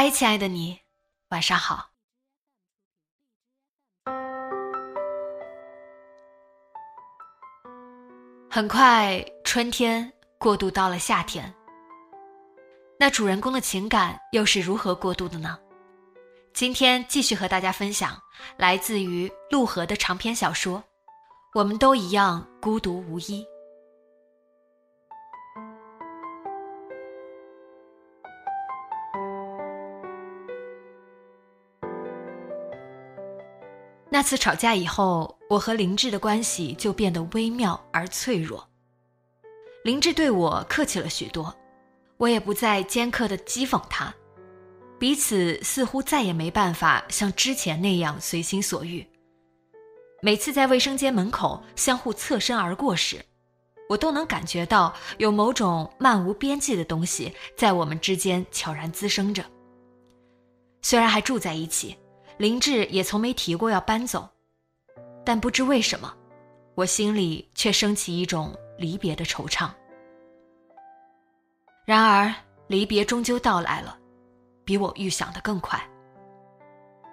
嗨，亲爱的你，晚上好。很快，春天过渡到了夏天。那主人公的情感又是如何过渡的呢？今天继续和大家分享来自于陆河的长篇小说《我们都一样孤独无依》。那次吵架以后，我和林志的关系就变得微妙而脆弱。林志对我客气了许多，我也不再尖刻的讥讽他，彼此似乎再也没办法像之前那样随心所欲。每次在卫生间门口相互侧身而过时，我都能感觉到有某种漫无边际的东西在我们之间悄然滋生着。虽然还住在一起。林志也从没提过要搬走，但不知为什么，我心里却升起一种离别的惆怅。然而，离别终究到来了，比我预想的更快。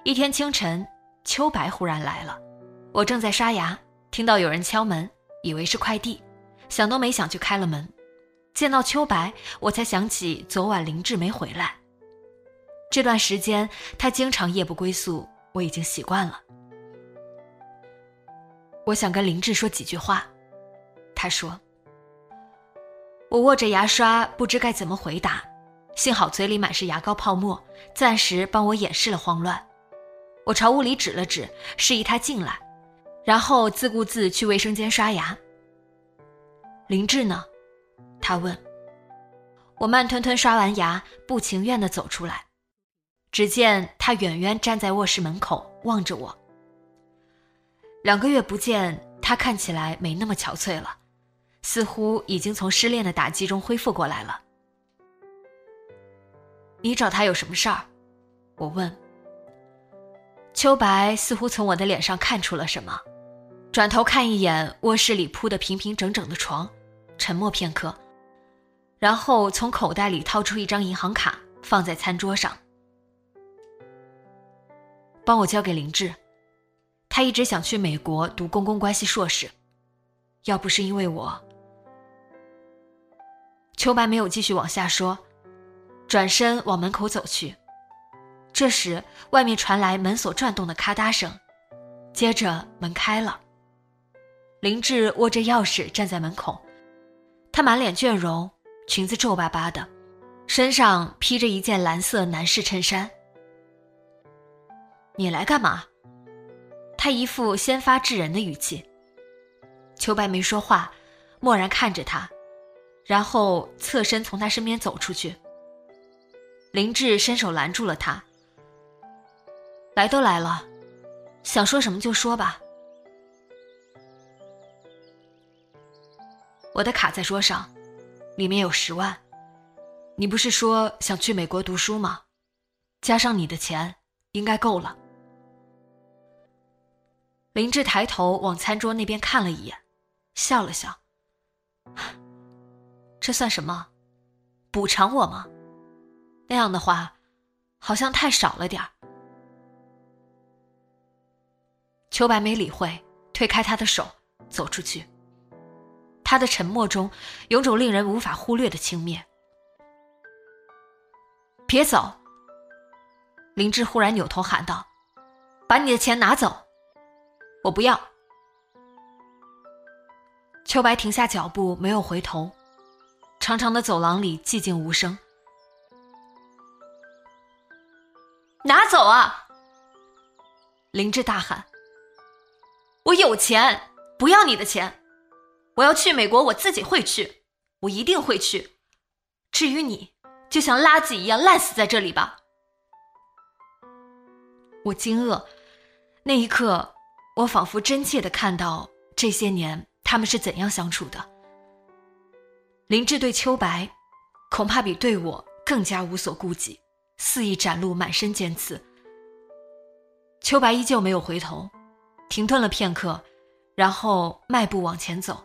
一天清晨，秋白忽然来了，我正在刷牙，听到有人敲门，以为是快递，想都没想就开了门。见到秋白，我才想起昨晚林志没回来。这段时间，他经常夜不归宿，我已经习惯了。我想跟林志说几句话，他说：“我握着牙刷，不知该怎么回答。幸好嘴里满是牙膏泡沫，暂时帮我掩饰了慌乱。我朝屋里指了指，示意他进来，然后自顾自去卫生间刷牙。林志呢？他问。我慢吞吞刷完牙，不情愿地走出来。”只见他远远站在卧室门口望着我。两个月不见，他看起来没那么憔悴了，似乎已经从失恋的打击中恢复过来了。你找他有什么事儿？我问。秋白似乎从我的脸上看出了什么，转头看一眼卧室里铺的平平整整的床，沉默片刻，然后从口袋里掏出一张银行卡，放在餐桌上。帮我交给林志，他一直想去美国读公共关系硕士。要不是因为我，秋白没有继续往下说，转身往门口走去。这时，外面传来门锁转动的咔嗒声，接着门开了。林志握着钥匙站在门口，他满脸倦容，裙子皱巴巴的，身上披着一件蓝色男士衬衫。你来干嘛？他一副先发制人的语气。秋白没说话，默然看着他，然后侧身从他身边走出去。林志伸手拦住了他。来都来了，想说什么就说吧。我的卡在桌上，里面有十万。你不是说想去美国读书吗？加上你的钱，应该够了。林志抬头往餐桌那边看了一眼，笑了笑。这算什么？补偿我吗？那样的话，好像太少了点儿。秋白没理会，推开他的手，走出去。他的沉默中有种令人无法忽略的轻蔑。别走！林志忽然扭头喊道：“把你的钱拿走！”我不要。秋白停下脚步，没有回头。长长的走廊里寂静无声。拿走啊！林志大喊：“我有钱，不要你的钱！我要去美国，我自己会去，我一定会去。至于你，就像垃圾一样烂死在这里吧！”我惊愕，那一刻，我仿佛真切的看到这些年他们是怎样相处的。林志对秋白，恐怕比对我更加无所顾忌，肆意展露满身尖刺。秋白依旧没有回头，停顿了片刻，然后迈步往前走，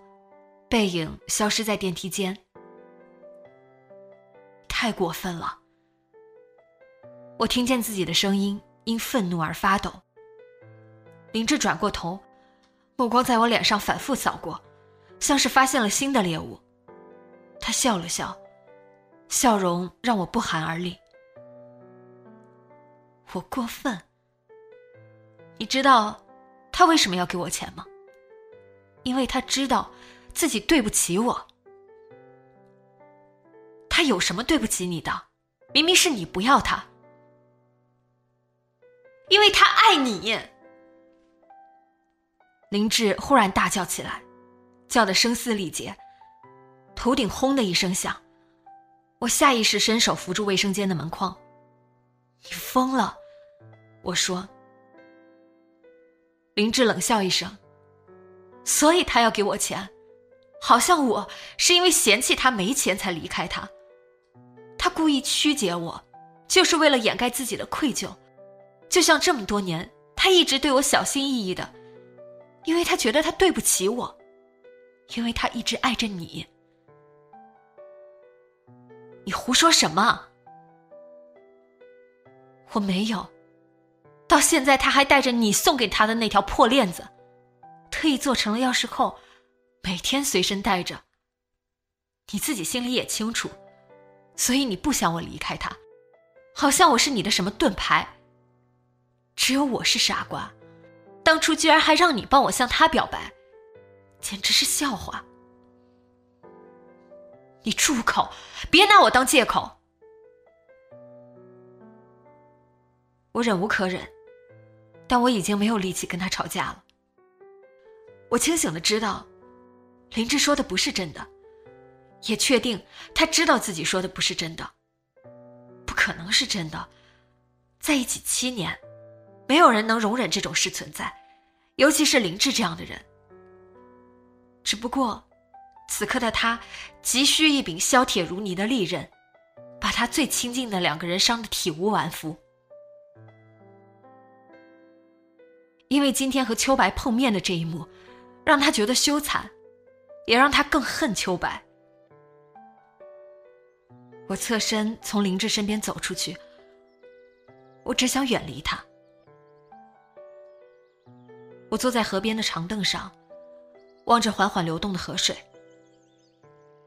背影消失在电梯间。太过分了！我听见自己的声音因愤怒而发抖。林志转过头，目光在我脸上反复扫过，像是发现了新的猎物。他笑了笑，笑容让我不寒而栗。我过分。你知道他为什么要给我钱吗？因为他知道自己对不起我。他有什么对不起你的？明明是你不要他。因为他爱你。林志忽然大叫起来，叫得声嘶力竭。头顶轰的一声响，我下意识伸手扶住卫生间的门框。你疯了，我说。林志冷笑一声，所以他要给我钱，好像我是因为嫌弃他没钱才离开他。他故意曲解我，就是为了掩盖自己的愧疚，就像这么多年他一直对我小心翼翼的，因为他觉得他对不起我，因为他一直爱着你。你胡说什么？我没有。到现在他还带着你送给他的那条破链子，特意做成了钥匙扣，每天随身带着。你自己心里也清楚，所以你不想我离开他，好像我是你的什么盾牌。只有我是傻瓜，当初居然还让你帮我向他表白，简直是笑话。你住口！别拿我当借口。我忍无可忍，但我已经没有力气跟他吵架了。我清醒的知道，林志说的不是真的，也确定他知道自己说的不是真的，不可能是真的。在一起七年，没有人能容忍这种事存在，尤其是林志这样的人。只不过。此刻的他急需一柄削铁如泥的利刃，把他最亲近的两个人伤得体无完肤。因为今天和秋白碰面的这一幕，让他觉得羞惭，也让他更恨秋白。我侧身从林志身边走出去，我只想远离他。我坐在河边的长凳上，望着缓缓流动的河水。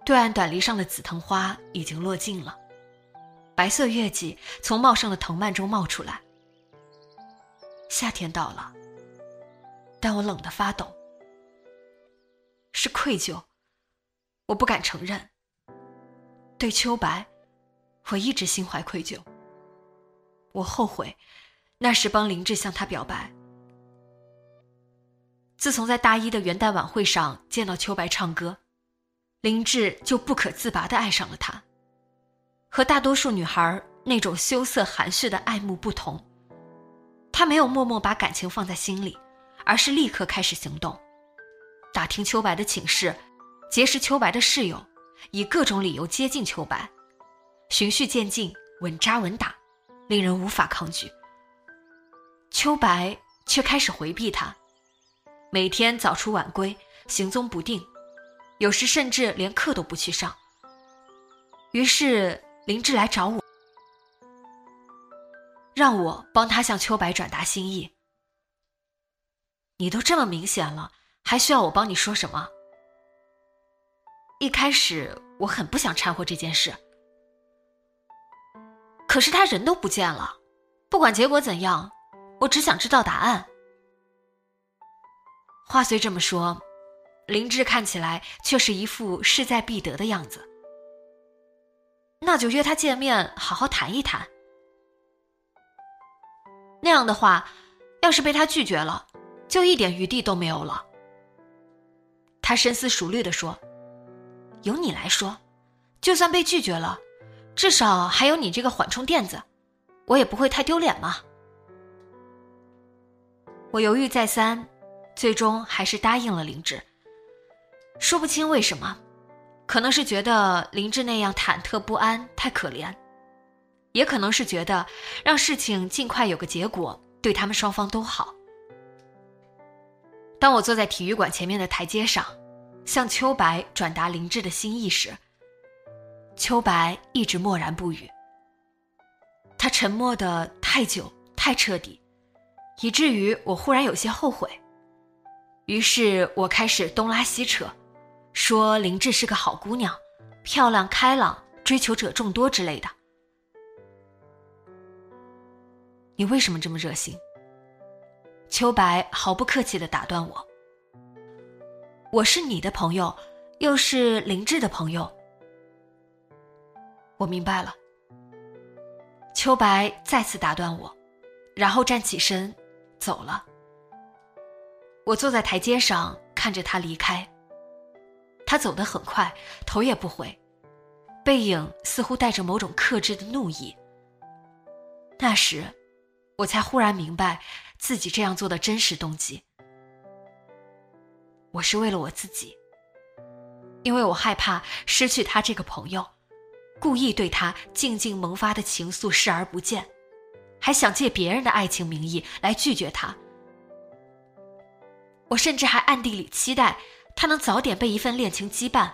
对岸短篱上的紫藤花已经落尽了，白色月季从茂盛的藤蔓中冒出来。夏天到了，但我冷得发抖。是愧疚，我不敢承认。对秋白，我一直心怀愧疚。我后悔，那时帮林志向他表白。自从在大一的元旦晚会上见到秋白唱歌。林志就不可自拔地爱上了她。和大多数女孩那种羞涩含蓄的爱慕不同，他没有默默把感情放在心里，而是立刻开始行动，打听秋白的寝室，结识秋白的室友，以各种理由接近秋白，循序渐进，稳扎稳打，令人无法抗拒。秋白却开始回避他，每天早出晚归，行踪不定。有时甚至连课都不去上。于是林志来找我，让我帮他向秋白转达心意。你都这么明显了，还需要我帮你说什么？一开始我很不想掺和这件事，可是他人都不见了，不管结果怎样，我只想知道答案。话虽这么说，林志看起来却是一副势在必得的样子。那就约他见面，好好谈一谈。那样的话，要是被他拒绝了，就一点余地都没有了。他深思熟虑地说：“由你来说，就算被拒绝了，至少还有你这个缓冲垫子，我也不会太丢脸嘛。”我犹豫再三，最终还是答应了林志。说不清为什么，可能是觉得林志那样忐忑不安太可怜。也可能是觉得让事情尽快有个结果，对他们双方都好。当我坐在体育馆前面的台阶上，向秋白转达林志的心意时，秋白一直默然不语。他沉默的太久太彻底，以至于我忽然有些后悔。于是我开始东拉西扯，说林志是个好姑娘，漂亮开朗，追求者众多之类的。你为什么这么热心？秋白毫不客气的打断我。我是你的朋友，又是林志的朋友。我明白了。秋白再次打断我，然后站起身走了。我坐在台阶上看着他离开。他走得很快，头也不回，背影似乎带着某种克制的怒意。那时。我才忽然明白自己这样做的真实动机。我是为了我自己，因为我害怕失去他这个朋友，故意对他静静萌发的情愫视而不见，还想借别人的爱情名义来拒绝他。我甚至还暗地里期待他能早点被一份恋情羁绊，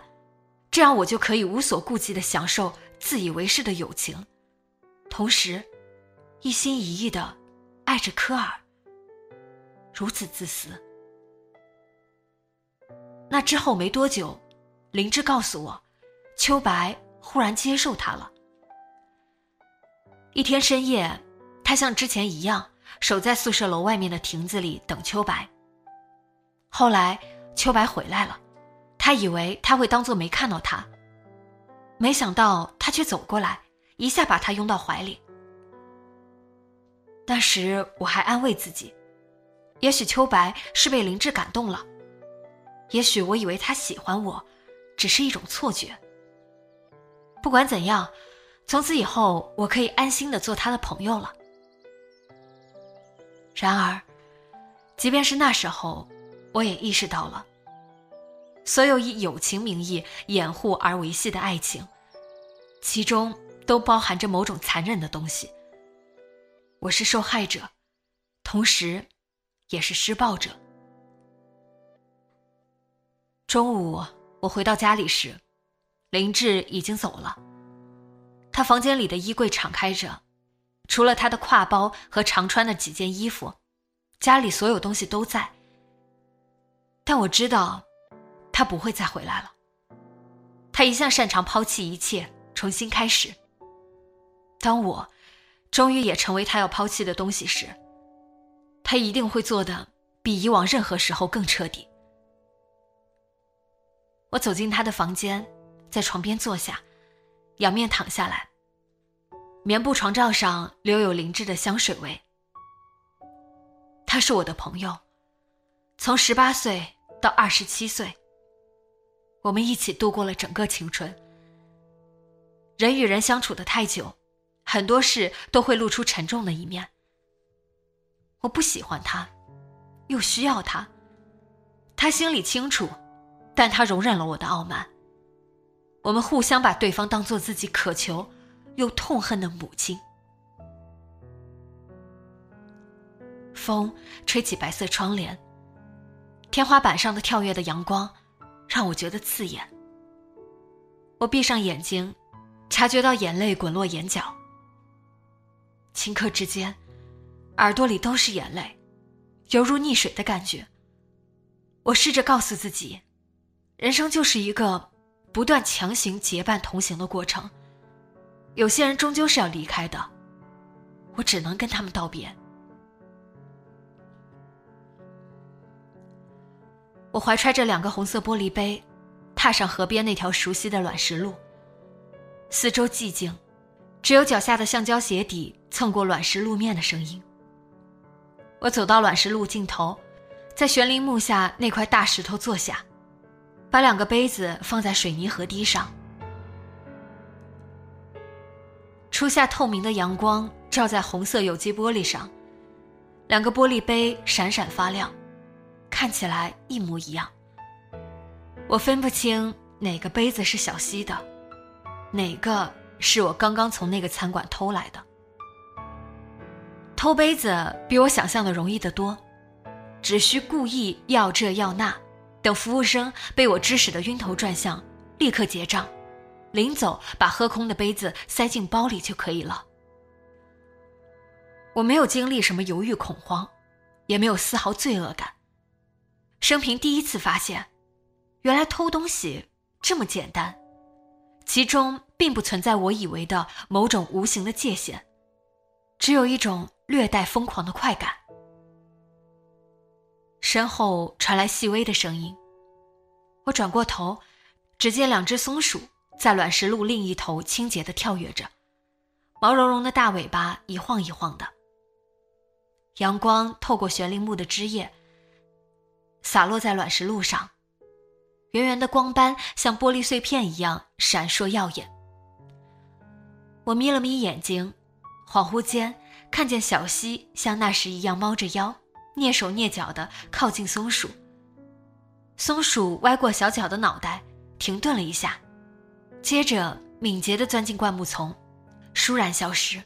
这样我就可以无所顾忌的享受自以为是的友情，同时。一心一意的爱着科尔，如此自私。那之后没多久，灵芝告诉我，秋白忽然接受他了。一天深夜，他像之前一样守在宿舍楼外面的亭子里等秋白。后来秋白回来了，他以为他会当做没看到他，没想到他却走过来，一下把他拥到怀里。那时我还安慰自己，也许秋白是被林志感动了，也许我以为他喜欢我，只是一种错觉。不管怎样，从此以后我可以安心的做他的朋友了。然而，即便是那时候，我也意识到了，所有以友情名义掩护而维系的爱情，其中都包含着某种残忍的东西。我是受害者，同时，也是施暴者。中午我回到家里时，林志已经走了。他房间里的衣柜敞开着，除了他的挎包和常穿的几件衣服，家里所有东西都在。但我知道，他不会再回来了。他一向擅长抛弃一切，重新开始。当我。终于也成为他要抛弃的东西时，他一定会做的比以往任何时候更彻底。我走进他的房间，在床边坐下，仰面躺下来。棉布床罩上留有灵芝的香水味。他是我的朋友，从十八岁到二十七岁，我们一起度过了整个青春。人与人相处的太久。很多事都会露出沉重的一面。我不喜欢他，又需要他。他心里清楚，但他容忍了我的傲慢。我们互相把对方当做自己渴求又痛恨的母亲。风吹起白色窗帘，天花板上的跳跃的阳光让我觉得刺眼。我闭上眼睛，察觉到眼泪滚落眼角。顷刻之间，耳朵里都是眼泪，犹如溺水的感觉。我试着告诉自己，人生就是一个不断强行结伴同行的过程。有些人终究是要离开的，我只能跟他们道别。我怀揣着两个红色玻璃杯，踏上河边那条熟悉的卵石路。四周寂静，只有脚下的橡胶鞋底蹭过卵石路面的声音。我走到卵石路尽头，在悬铃木下那块大石头坐下，把两个杯子放在水泥河堤上。初夏透明的阳光照在红色有机玻璃上，两个玻璃杯闪闪发亮。看起来一模一样。我分不清哪个杯子是小溪的，哪个是我刚刚从那个餐馆偷来的。偷杯子比我想象的容易得多，只需故意要这要那，等服务生被我指使的晕头转向，立刻结账，临走把喝空的杯子塞进包里就可以了。我没有经历什么犹豫恐慌，也没有丝毫罪恶感。生平第一次发现，原来偷东西这么简单，其中并不存在我以为的某种无形的界限，只有一种略带疯狂的快感。身后传来细微的声音，我转过头，只见两只松鼠在卵石路另一头清洁地跳跃着，毛茸茸的大尾巴一晃一晃的。阳光透过悬铃木的枝叶。洒落在卵石路上，圆圆的光斑像玻璃碎片一样闪烁耀眼。我眯了眯眼睛，恍惚间看见小溪像那时一样猫着腰，蹑手蹑脚地靠近松鼠。松鼠歪过小巧的脑袋，停顿了一下，接着敏捷地钻进灌木丛，倏然消失。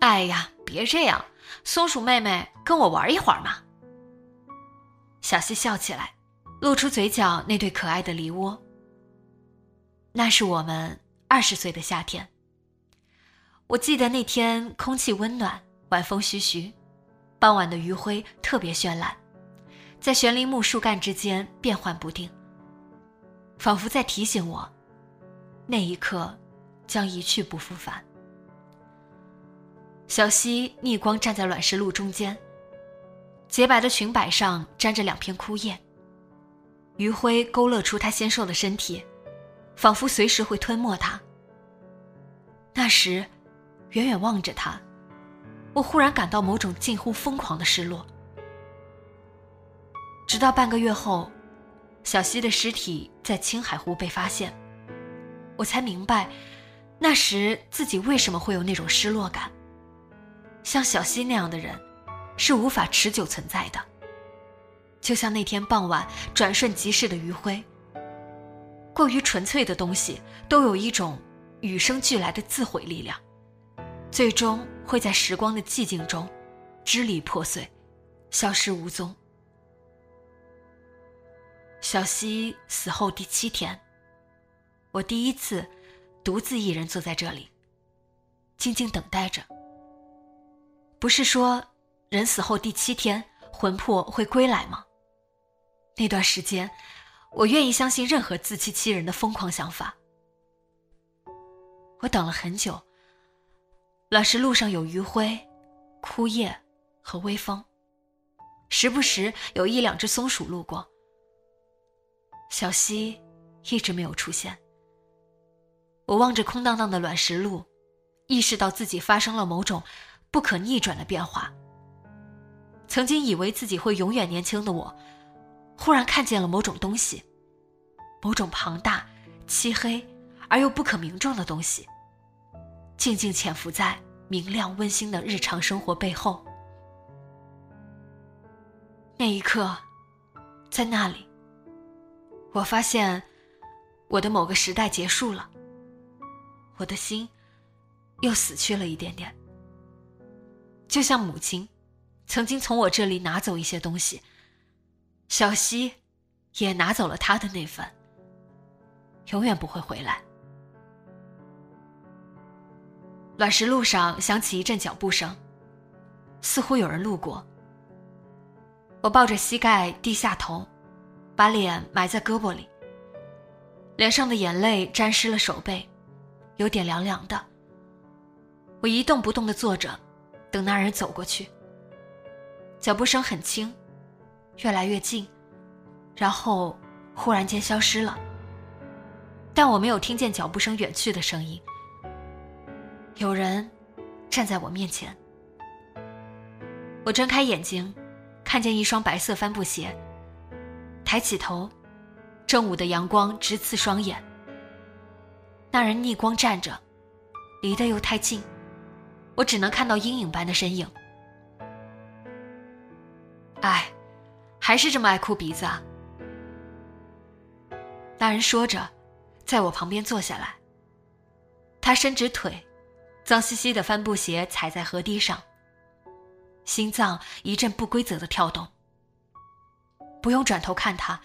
哎呀，别这样！松鼠妹妹，跟我玩一会儿嘛。小溪笑起来，露出嘴角那对可爱的梨窝。那是我们二十岁的夏天。我记得那天空气温暖，晚风徐徐，傍晚的余晖特别绚烂，在悬铃木树干之间变幻不定，仿佛在提醒我，那一刻将一去不复返。小溪逆光站在卵石路中间，洁白的裙摆上沾着两片枯叶。余晖勾勒出她纤瘦的身体，仿佛随时会吞没她。那时，远远望着他，我忽然感到某种近乎疯狂的失落。直到半个月后，小溪的尸体在青海湖被发现，我才明白，那时自己为什么会有那种失落感。像小溪那样的人，是无法持久存在的。就像那天傍晚转瞬即逝的余晖。过于纯粹的东西都有一种与生俱来的自毁力量，最终会在时光的寂静中支离破碎，消失无踪。小溪死后第七天，我第一次独自一人坐在这里，静静等待着。不是说，人死后第七天魂魄会归来吗？那段时间，我愿意相信任何自欺欺人的疯狂想法。我等了很久。卵石路上有余晖、枯叶和微风，时不时有一两只松鼠路过。小溪一直没有出现。我望着空荡荡的卵石路，意识到自己发生了某种。不可逆转的变化。曾经以为自己会永远年轻的我，忽然看见了某种东西，某种庞大、漆黑而又不可名状的东西，静静潜伏在明亮温馨的日常生活背后。那一刻，在那里，我发现我的某个时代结束了，我的心又死去了一点点。就像母亲，曾经从我这里拿走一些东西，小溪也拿走了他的那份，永远不会回来。卵石路上响起一阵脚步声，似乎有人路过。我抱着膝盖低下头，把脸埋在胳膊里，脸上的眼泪沾湿了手背，有点凉凉的。我一动不动地坐着，等那人走过去。脚步声很轻，越来越近，然后忽然间消失了。但我没有听见脚步声远去的声音。有人站在我面前。我睁开眼睛，看见一双白色帆布鞋。抬起头，正午的阳光直刺双眼。那人逆光站着，离得又太近，我只能看到阴影般的身影。哎，还是这么爱哭鼻子啊！那人说着，在我旁边坐下来。他伸直腿，脏兮兮的帆布鞋踩在河堤上。心脏一阵不规则的跳动。不用转头看他，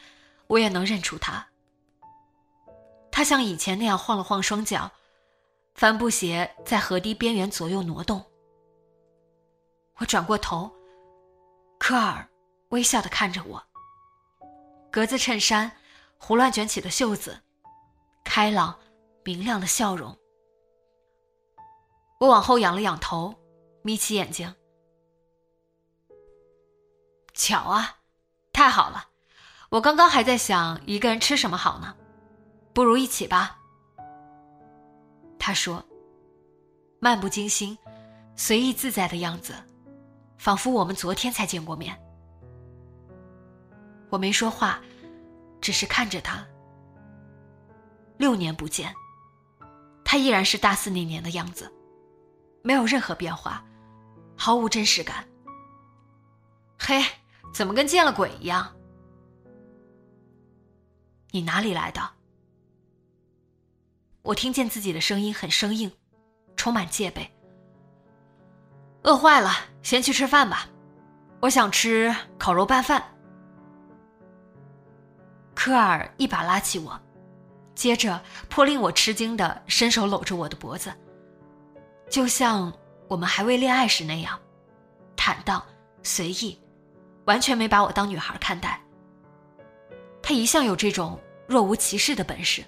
我也能认出他。他像以前那样晃了晃双脚，帆布鞋在河堤边缘左右挪动。我转过头。科尔微笑的看着我。格子衬衫，胡乱卷起的袖子，开朗明亮的笑容。我往后仰了仰头，眯起眼睛。巧啊，太好了！我刚刚还在想一个人吃什么好呢，不如一起吧。他说，漫不经心、随意自在的样子。仿佛我们昨天才见过面。我没说话，只是看着他。六年不见，他依然是大四那年的样子，没有任何变化，毫无真实感。嘿，怎么跟见了鬼一样？你哪里来的？我听见自己的声音很生硬，充满戒备。饿坏了，先去吃饭吧。我想吃烤肉拌饭。科尔一把拉起我，接着颇令我吃惊的伸手搂着我的脖子，就像我们还未恋爱时那样，坦荡随意，完全没把我当女孩看待。他一向有这种若无其事的本事，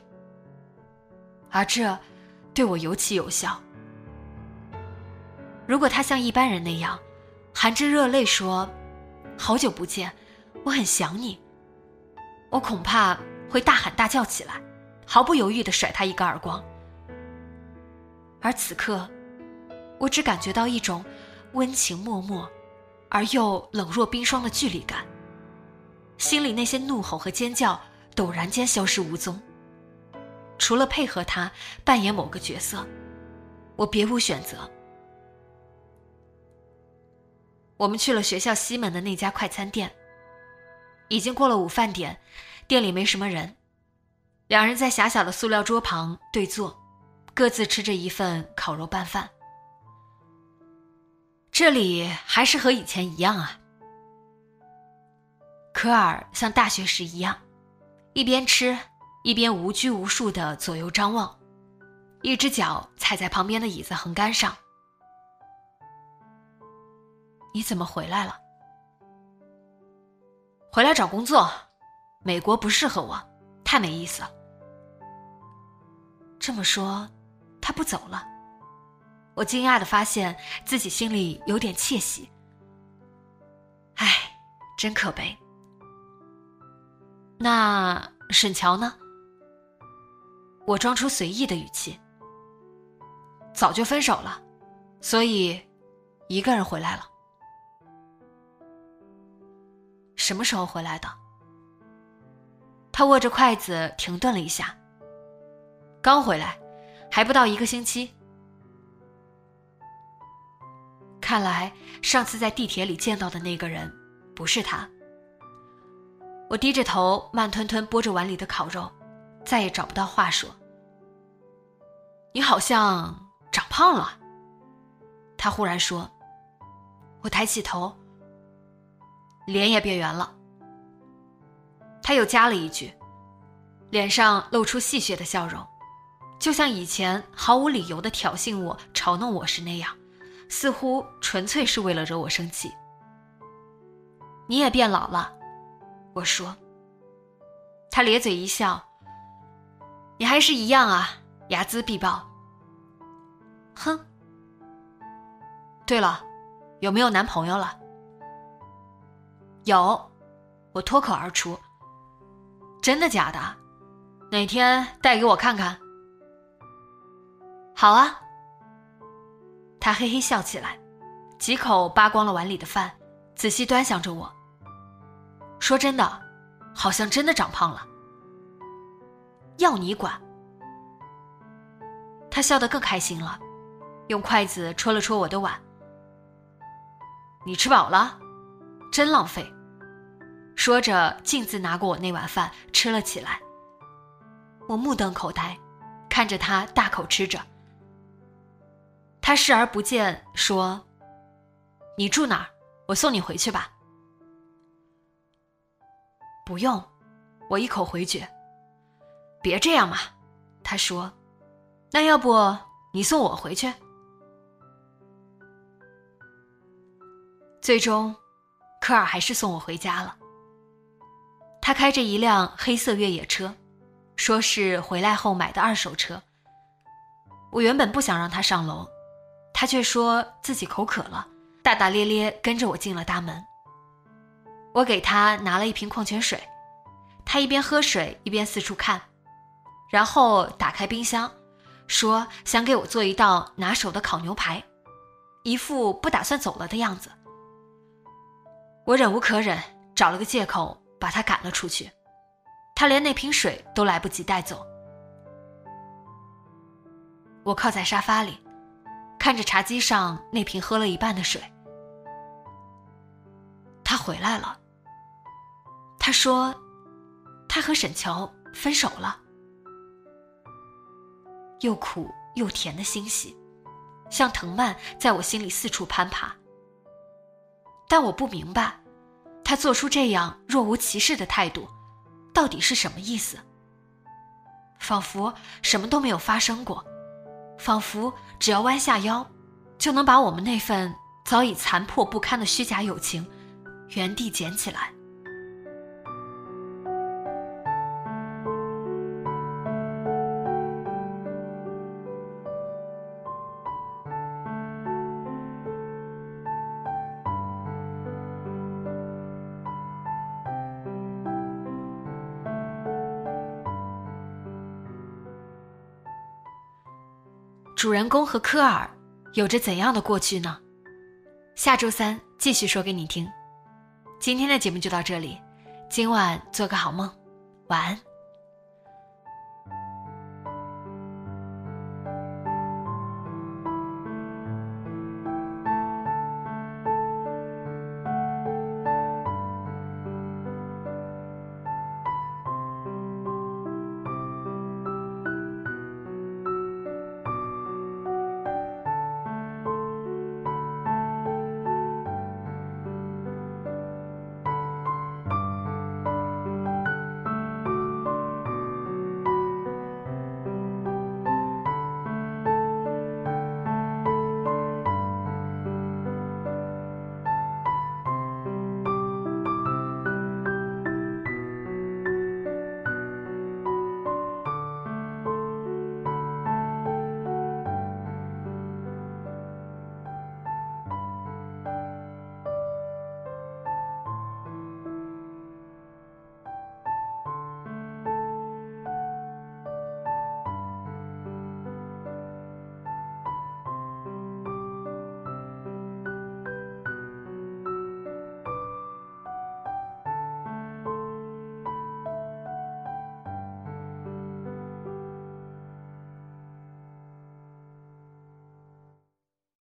而这对我尤其有效。如果他像一般人那样，含着热泪说：“好久不见，我很想你。”我恐怕会大喊大叫起来，毫不犹豫的甩他一个耳光。而此刻，我只感觉到一种温情脉脉，而又冷若冰霜的距离感。心里那些怒吼和尖叫陡然间消失无踪。除了配合他扮演某个角色，我别无选择。我们去了学校西门的那家快餐店。已经过了午饭点，店里没什么人。两人在狭小的塑料桌旁对坐，各自吃着一份烤肉拌饭。这里还是和以前一样啊。科尔像大学时一样，一边吃一边无拘无束的左右张望，一只脚踩在旁边的椅子横杆上。你怎么回来了？回来找工作，美国不适合我，太没意思了。这么说，他不走了。我惊讶的发现自己心里有点窃喜。唉，真可悲。那沈乔呢？我装出随意的语气。早就分手了，所以一个人回来了。什么时候回来的？他握着筷子停顿了一下。刚回来，还不到一个星期。看来上次在地铁里见到的那个人不是他。我低着头，慢吞吞剥着碗里的烤肉，再也找不到话说。你好像长胖了。他忽然说。我抬起头。脸也变圆了。他又加了一句，脸上露出戏谑的笑容，就像以前毫无理由的挑衅我、嘲弄我时那样，似乎纯粹是为了惹我生气。你也变老了。”我说。他咧嘴一笑：“你还是一样啊，睚眦必报。”哼。对了，有没有男朋友了？有，我脱口而出。真的假的？哪天带给我看看？好啊。他嘿嘿笑起来，几口扒光了碗里的饭，仔细端详着我。说真的，好像真的长胖了。要你管。他笑得更开心了，用筷子戳了戳我的碗。你吃饱了？真浪费。说着，径自拿过我那碗饭吃了起来。我目瞪口呆，看着他大口吃着。他视而不见，说：“你住哪儿？我送你回去吧。”不用，我一口回绝。别这样嘛，他说：“那要不你送我回去？”最终，科尔还是送我回家了。他开着一辆黑色越野车，说是回来后买的二手车。我原本不想让他上楼，他却说自己口渴了，大大咧咧跟着我进了大门。我给他拿了一瓶矿泉水，他一边喝水一边四处看，然后打开冰箱，说想给我做一道拿手的烤牛排，一副不打算走了的样子。我忍无可忍，找了个借口把他赶了出去。他连那瓶水都来不及带走。我靠在沙发里，看着茶几上那瓶喝了一半的水。他回来了。他说，他和沈乔分手了。又苦又甜的欣喜，像藤蔓在我心里四处攀爬。但我不明白，他做出这样若无其事的态度，到底是什么意思？仿佛什么都没有发生过，仿佛只要弯下腰，就能把我们那份早已残破不堪的虚假友情，原地捡起来。主人公和科尔有着怎样的过去呢？下周三继续说给你听。今天的节目就到这里，今晚做个好梦，晚安。